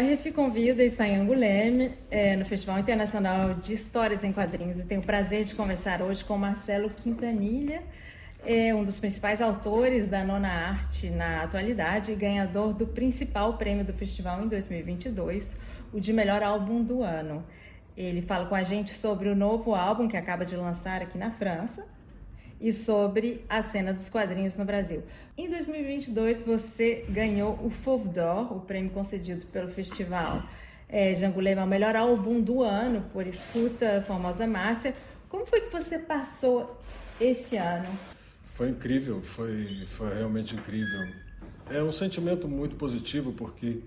Refi Convida está em Anguleme, é, no Festival Internacional de Histórias em Quadrinhos, e tenho o prazer de conversar hoje com Marcelo Quintanilha, é um dos principais autores da nona arte na atualidade e ganhador do principal prêmio do festival em 2022, o de melhor álbum do ano. Ele fala com a gente sobre o novo álbum que acaba de lançar aqui na França, e sobre a cena dos quadrinhos no Brasil. Em 2022, você ganhou o Fauve d'Or, o prêmio concedido pelo Festival é, Jangulema, o melhor álbum do ano, por escuta Formosa Márcia. Como foi que você passou esse ano? Foi incrível, foi, foi realmente incrível. É um sentimento muito positivo porque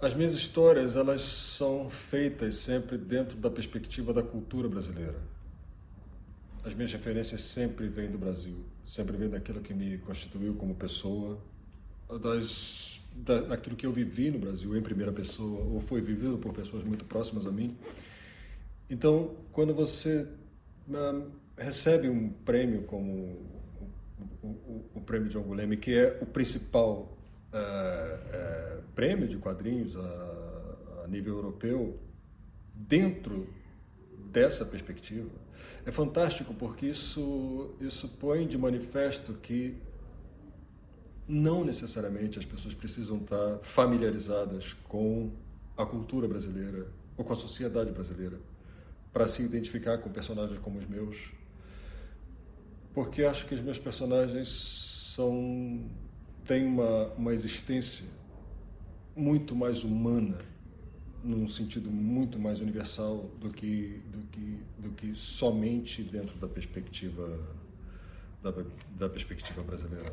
as minhas histórias elas são feitas sempre dentro da perspectiva da cultura brasileira as minhas referências sempre vêm do Brasil, sempre vêm daquilo que me constituiu como pessoa, das, da, daquilo que eu vivi no Brasil em primeira pessoa, ou foi vivido por pessoas muito próximas a mim. Então, quando você uh, recebe um prêmio como o, o, o, prêmio de Anguleme, que é o principal uh, uh, prêmio de quadrinhos a, a nível europeu, dentro dessa perspectiva, é fantástico porque isso, isso põe de manifesto que não necessariamente as pessoas precisam estar familiarizadas com a cultura brasileira ou com a sociedade brasileira para se identificar com personagens como os meus. Porque acho que os meus personagens são têm uma, uma existência muito mais humana num sentido muito mais universal do que do que do que somente dentro da perspectiva da, da perspectiva brasileira.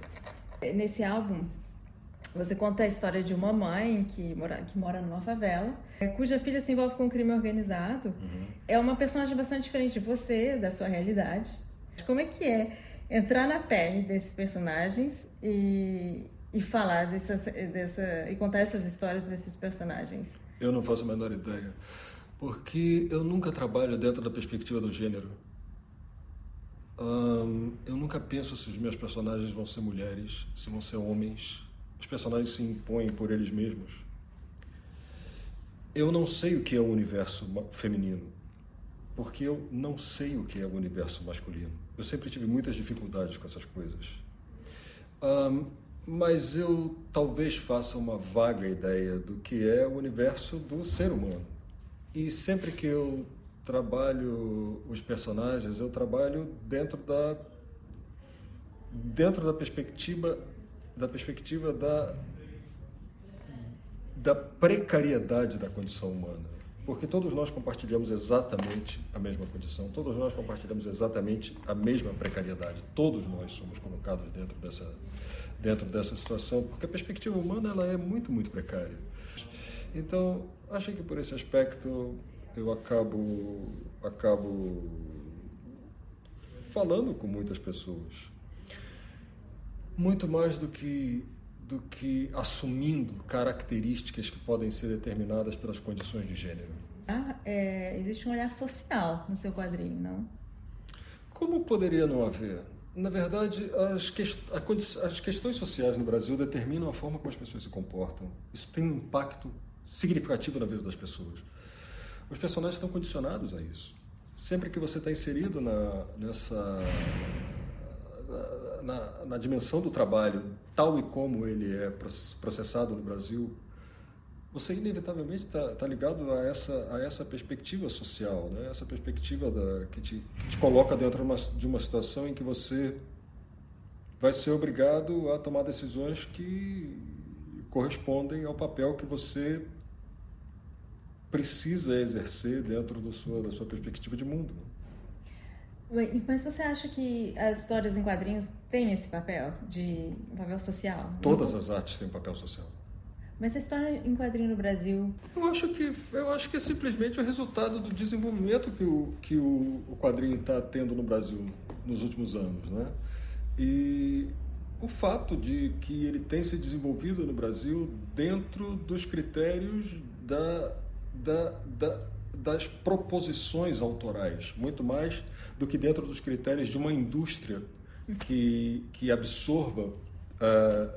Nesse álbum você conta a história de uma mãe que mora, que mora numa favela, cuja filha se envolve com um crime organizado. Uhum. É uma personagem bastante diferente de você, da sua realidade. Como é que é entrar na pele desses personagens e, e falar dessas, dessa, e contar essas histórias desses personagens? Eu não faço a menor ideia. Porque eu nunca trabalho dentro da perspectiva do gênero. eu nunca penso se os meus personagens vão ser mulheres, se vão ser homens. Os personagens se impõem por eles mesmos. Eu não sei o que é o universo feminino, porque eu não sei o que é o universo masculino. Eu sempre tive muitas dificuldades com essas coisas. Mas eu talvez faça uma vaga ideia do que é o universo do ser humano. E sempre que eu trabalho os personagens, eu trabalho dentro da dentro da perspectiva da perspectiva da da precariedade da condição humana. Porque todos nós compartilhamos exatamente a mesma condição, todos nós compartilhamos exatamente a mesma precariedade. Todos nós somos colocados dentro dessa dentro dessa situação, porque a perspectiva humana ela é muito, muito precária. Então, acho que por esse aspecto eu acabo, acabo falando com muitas pessoas. Muito mais do que, do que assumindo características que podem ser determinadas pelas condições de gênero. Ah, é, existe um olhar social no seu quadrinho, não? Como poderia não haver? na verdade, as, que, as questões sociais no Brasil determinam a forma como as pessoas se comportam. Isso tem um impacto significativo na vida das pessoas. Os personagens estão condicionados a isso. Sempre que você está inserido na, nessa na, na, dimensão do trabalho, tal e como ele é processado no Brasil, você inevitavelmente está tá ligado a essa, a essa perspectiva social, né? essa perspectiva da, que, te, que te coloca dentro de uma, de uma situação em que você vai ser obrigado a tomar decisões que correspondem ao papel que você precisa exercer dentro do sua, da sua perspectiva de mundo. Mas você acha que as histórias em quadrinhos têm esse papel de um papel social? Todas as artes têm um papel social. Mas a história em quadrinho no Brasil? Eu acho que eu acho que é simplesmente o resultado do desenvolvimento que o que o, o quadrinho está tendo no Brasil nos últimos anos, né? E o fato de que ele tem se desenvolvido no Brasil dentro dos critérios da, da, da, das proposições autorais, muito mais do que dentro dos critérios de uma indústria que, que absorva uh,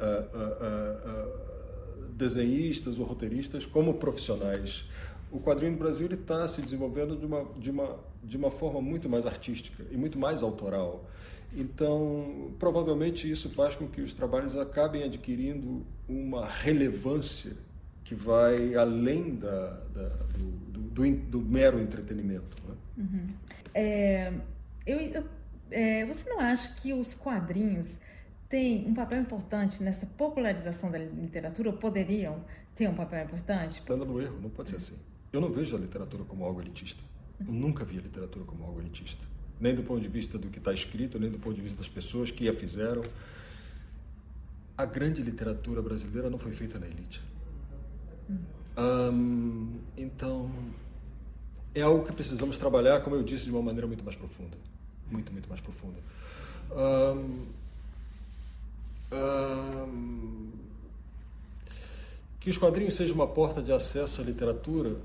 uh, uh, desenhistas ou roteiristas como profissionais. O quadrinho no Brasil está se desenvolvendo de uma, de, uma, de uma forma muito mais artística e muito mais autoral. Então, provavelmente isso faz com que os trabalhos acabem adquirindo uma relevância que vai além da, da do, do, do, mero entretenimento. Né? Uhum. É, eu, eu, é, você não acha que os quadrinhos têm um papel importante nessa popularização da literatura, ou poderiam ter um papel importante? Está no erro, não pode ser assim. Eu não vejo a literatura como algo elitista. Eu nunca vi a literatura como algo elitista. Nem do ponto de vista do que está escrito, nem do ponto de vista das pessoas que a fizeram. A grande literatura brasileira não foi feita na elite. Hum, então, é algo que precisamos trabalhar, como eu disse, de uma maneira muito mais profunda. Muito, muito mais profunda. Hum, hum, que os quadrinhos sejam uma porta de acesso à literatura,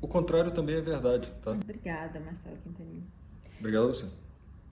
o contrário também é verdade, tá? Obrigada, Marcelo Quintanilha. Obrigado a você.